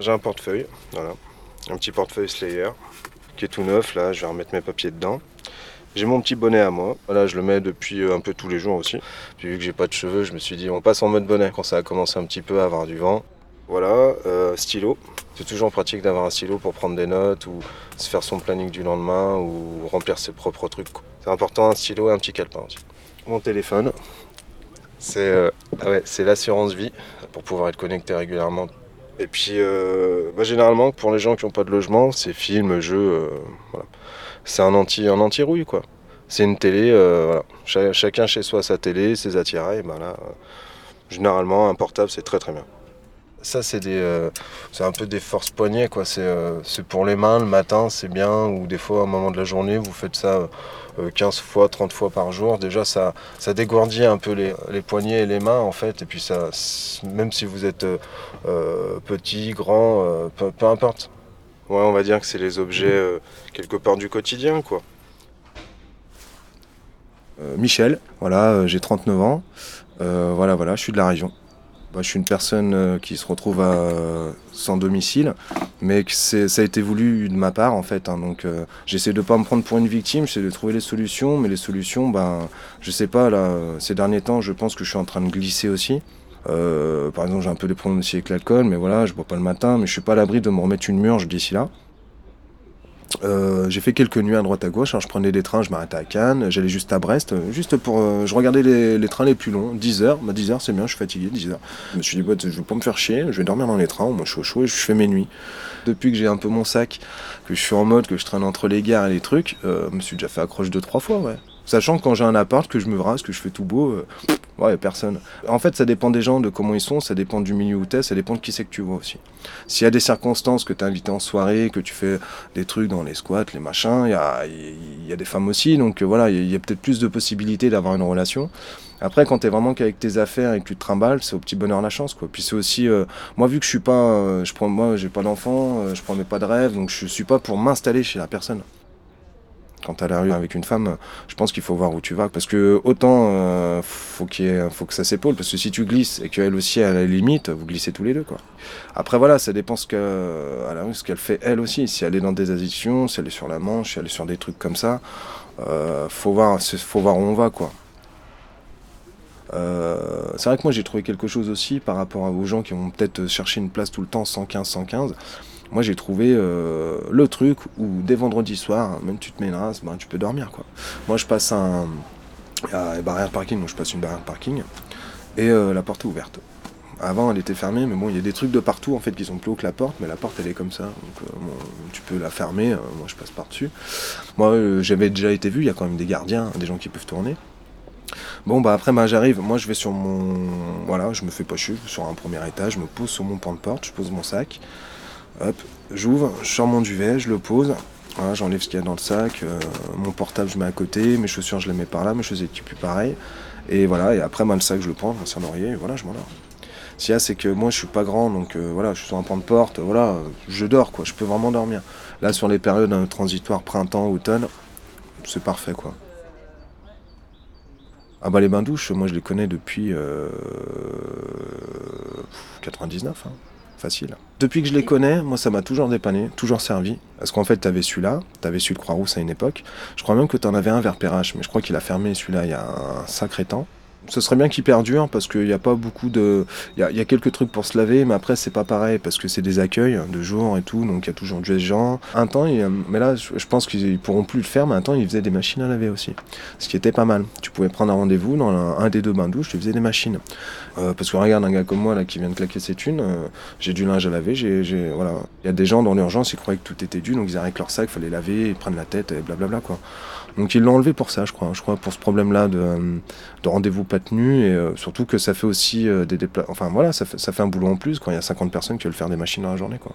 J'ai un portefeuille, voilà. Un petit portefeuille Slayer qui est tout neuf. Là, je vais remettre mes papiers dedans. J'ai mon petit bonnet à moi. Voilà, je le mets depuis euh, un peu tous les jours aussi. Puis vu que j'ai pas de cheveux, je me suis dit on passe en mode bonnet quand ça a commencé un petit peu à avoir du vent. Voilà, euh, stylo. C'est toujours pratique d'avoir un stylo pour prendre des notes ou se faire son planning du lendemain ou remplir ses propres trucs. C'est important un stylo et un petit calepin aussi. Mon téléphone, c'est euh, ah l'assurance vie pour pouvoir être connecté régulièrement. Et puis bah, généralement pour les gens qui n'ont pas de logement, c'est films, jeux, voilà c'est un anti un anti rouille quoi. C'est une télé, euh, voilà. chacun chez soi sa télé, ses attirails. Ben là, euh, généralement un portable c'est très très bien. Ça c'est des, euh, c'est un peu des forces poignets quoi. C'est, c'est pour les mains le matin c'est bien ou des fois à un moment de la journée vous faites ça 15 fois, 30 fois par jour. Déjà ça, ça dégourdit un peu les, les poignets et les mains en fait. Et puis ça, même si vous êtes petit, grand, peu, peu importe. Ouais, on va dire que c'est les objets euh, quelque part du quotidien, quoi. Euh, Michel, voilà, euh, j'ai 39 ans. voilà, voilà, je suis de la région. Bah, je suis une personne qui se retrouve sans domicile, mais que ça a été voulu de ma part en fait. Hein. donc j'essaie de pas me prendre pour une victime, j'essaie de trouver les solutions, mais les solutions, ben, je sais pas là. Ces derniers temps, je pense que je suis en train de glisser aussi. Euh, par exemple, j'ai un peu des problèmes aussi avec l'alcool, mais voilà, je bois pas le matin, mais je suis pas à l'abri de me remettre une murge d'ici là. Euh, j'ai fait quelques nuits à droite à gauche. Alors je prenais des trains, je m'arrêtais à Cannes, j'allais juste à Brest, euh, juste pour. je regardais les, trains les plus longs, 10 heures. Bah, 10 heures, c'est bien, je suis fatigué, 10 heures. Je me suis dit, bah, je vais pas me faire chier, je vais dormir dans les trains, moi je suis au chaud et je fais mes nuits. Depuis que j'ai un peu mon sac, que je suis en mode, que je traîne entre les gares et les trucs, je me suis déjà fait accroche deux, trois fois, ouais. Sachant que quand j'ai un appart, que je me rase, que je fais tout beau, euh, ouais, personne. En fait, ça dépend des gens, de comment ils sont, ça dépend du milieu où t'es, ça dépend de qui c'est que tu vois aussi. S'il y a des circonstances que t'es invité en soirée, que tu fais des trucs dans les squats, les machins, il y a, y a, des femmes aussi, donc euh, voilà, il y a, peut-être plus de possibilités d'avoir une relation. Après, quand t'es vraiment qu'avec tes affaires et que tu te trimbales, c'est au petit bonheur la chance, quoi. Puis c'est aussi, euh, moi, vu que je suis pas, je prends, moi, j'ai pas d'enfant, je prends pas de rêve, donc je suis pas pour m'installer chez la personne quand tu à la rue avec une femme, je pense qu'il faut voir où tu vas. Parce que autant euh, faut, faut que ça s'épaule, parce que si tu glisses et qu'elle aussi à la limite, vous glissez tous les deux. quoi. Après voilà, ça dépend ce qu'elle fait elle aussi. Si elle est dans des addictions, si elle est sur la manche, si elle est sur des trucs comme ça, euh, faut, voir, faut voir où on va. quoi. Euh, c'est vrai que moi j'ai trouvé quelque chose aussi par rapport aux gens qui vont peut-être chercher une place tout le temps 115, 115. Moi, j'ai trouvé euh, le truc où dès vendredi soir, même tu te là, ben, tu peux dormir. Quoi. Moi, je passe un, barrière parking, donc je passe une barrière parking et euh, la porte est ouverte. Avant, elle était fermée, mais bon, il y a des trucs de partout en fait qui sont plus hauts que la porte, mais la porte elle est comme ça, donc euh, tu peux la fermer. moi, je passe par dessus. Moi, j'avais déjà été vu. Il y a quand même des gardiens, des gens qui peuvent tourner. Bon bah après bah, j'arrive, moi je vais sur mon. Voilà, je me fais pas sur un premier étage, je me pose sur mon pan de porte, je pose mon sac, Hop, j'ouvre, je sors mon duvet, je le pose. j'enlève ce qu'il y a dans le sac. Euh, mon portable, je mets à côté. Mes chaussures, je les mets par là. Mes chaussettes, plus pareil. Et voilà, et après, moi, le sac, je le prends, c'est un oreiller, et voilà, je m'en. Ce qu'il y a, c'est que moi, je suis pas grand, donc euh, voilà, je suis sur un pan de porte, voilà, je dors, quoi. Je peux vraiment dormir. Là, sur les périodes hein, transitoires printemps, automne, c'est parfait, quoi. Ah bah les bains douches, moi je les connais depuis 99. Euh, Depuis que je les connais, moi ça m'a toujours dépanné, toujours servi. Parce qu'en fait, tu avais celui-là, tu avais celui de Croix-Rousse à une époque. Je crois même que tu en avais un vers Perrache, mais je crois qu'il a fermé celui-là il y a un sacré temps ce serait bien qu'il perdure parce qu'il n'y a pas beaucoup de. Il y, a, quelques trucs pour se laver, mais après, c'est pas pareil parce que c'est des accueils de jour et tout, donc il y a toujours des gens. Un temps, mais là, je pense qu'ils pourront plus le faire, mais un temps, ils faisaient des machines à laver aussi. Ce qui était pas mal. Tu pouvais prendre un rendez-vous dans un, des deux bains douches, tu faisais des machines. Euh, parce que regarde, un gars comme moi là qui vient de claquer ses thunes, euh, j'ai du linge à laver, j'ai. Voilà. Il y a des gens dans l'urgence, ils croyaient que tout était dû, donc ils arrêtent leur sac, fallait laver, ils prennent la tête et blablabla quoi. Donc ils l'ont enlevé pour ça, je crois. Je crois pour ce problème-là de, de rendez-vous pas tenu et euh, surtout que ça fait aussi euh, des déplacements. Enfin voilà, ça fait, ça fait un boulot en plus quand il y a 50 personnes qui veulent faire des machines dans la journée, quoi.